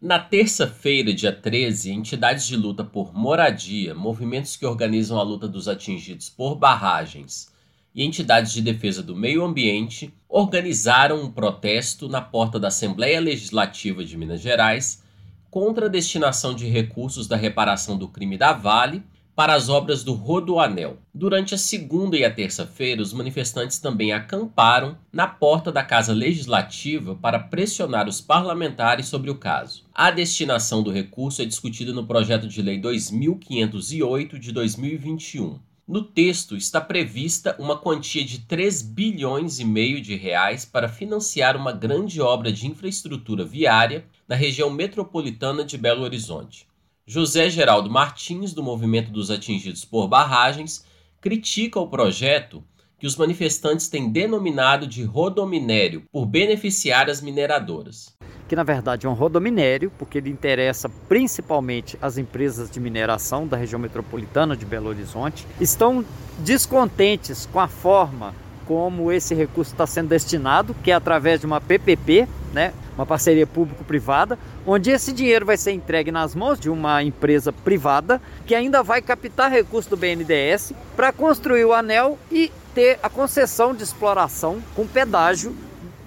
Na terça-feira, dia 13, entidades de luta por moradia, movimentos que organizam a luta dos atingidos por barragens e entidades de defesa do meio ambiente organizaram um protesto na porta da Assembleia Legislativa de Minas Gerais contra a destinação de recursos da reparação do crime da Vale para as obras do Rodoanel. Durante a segunda e a terça-feira, os manifestantes também acamparam na porta da Casa Legislativa para pressionar os parlamentares sobre o caso. A destinação do recurso é discutida no projeto de lei 2508 de 2021. No texto está prevista uma quantia de 3 bilhões e meio de reais para financiar uma grande obra de infraestrutura viária na região metropolitana de Belo Horizonte. José Geraldo Martins, do Movimento dos Atingidos por Barragens, critica o projeto que os manifestantes têm denominado de rodominério por beneficiar as mineradoras. Que na verdade é um rodominério, porque ele interessa principalmente as empresas de mineração da região metropolitana de Belo Horizonte, estão descontentes com a forma como esse recurso está sendo destinado, que é através de uma PPP, né, uma parceria público-privada, onde esse dinheiro vai ser entregue nas mãos de uma empresa privada que ainda vai captar recursos do BNDES para construir o anel e ter a concessão de exploração com pedágio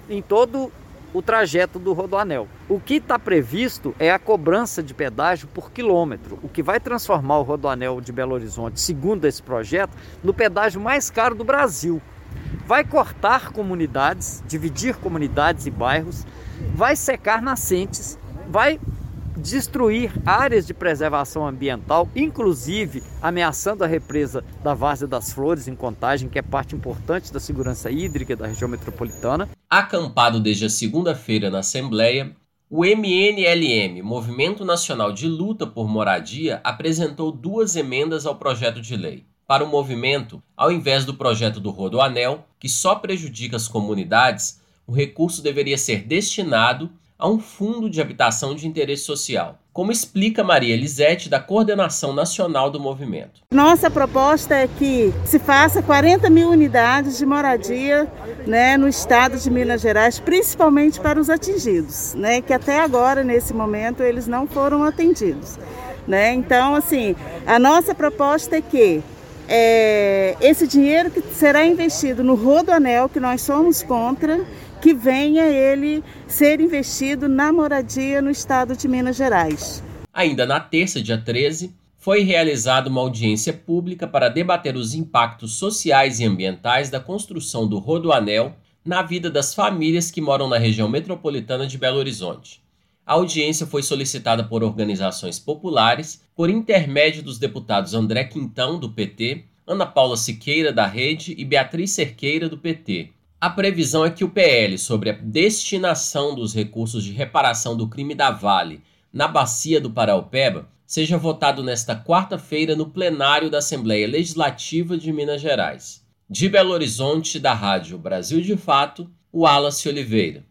em todo o trajeto do Rodoanel. O que está previsto é a cobrança de pedágio por quilômetro, o que vai transformar o Rodoanel de Belo Horizonte, segundo esse projeto, no pedágio mais caro do Brasil vai cortar comunidades, dividir comunidades e bairros, vai secar nascentes, vai destruir áreas de preservação ambiental, inclusive ameaçando a represa da Várzea das Flores em Contagem, que é parte importante da segurança hídrica da região metropolitana. Acampado desde a segunda-feira na Assembleia, o MNLM, Movimento Nacional de Luta por Moradia, apresentou duas emendas ao projeto de lei para o movimento, ao invés do projeto do Rodoanel, que só prejudica as comunidades, o recurso deveria ser destinado a um fundo de habitação de interesse social, como explica Maria Elisete, da Coordenação Nacional do Movimento. Nossa proposta é que se faça 40 mil unidades de moradia né, no estado de Minas Gerais, principalmente para os atingidos, né, que até agora, nesse momento, eles não foram atendidos. Né? Então, assim, a nossa proposta é que é, esse dinheiro que será investido no Rodoanel, que nós somos contra, que venha ele ser investido na moradia no estado de Minas Gerais. Ainda na terça, dia 13, foi realizada uma audiência pública para debater os impactos sociais e ambientais da construção do Rodoanel na vida das famílias que moram na região metropolitana de Belo Horizonte. A audiência foi solicitada por organizações populares, por intermédio dos deputados André Quintão, do PT, Ana Paula Siqueira, da Rede e Beatriz Cerqueira, do PT. A previsão é que o PL sobre a destinação dos recursos de reparação do crime da Vale na bacia do Paraupeba seja votado nesta quarta-feira no plenário da Assembleia Legislativa de Minas Gerais. De Belo Horizonte, da Rádio Brasil de Fato, Wallace Oliveira.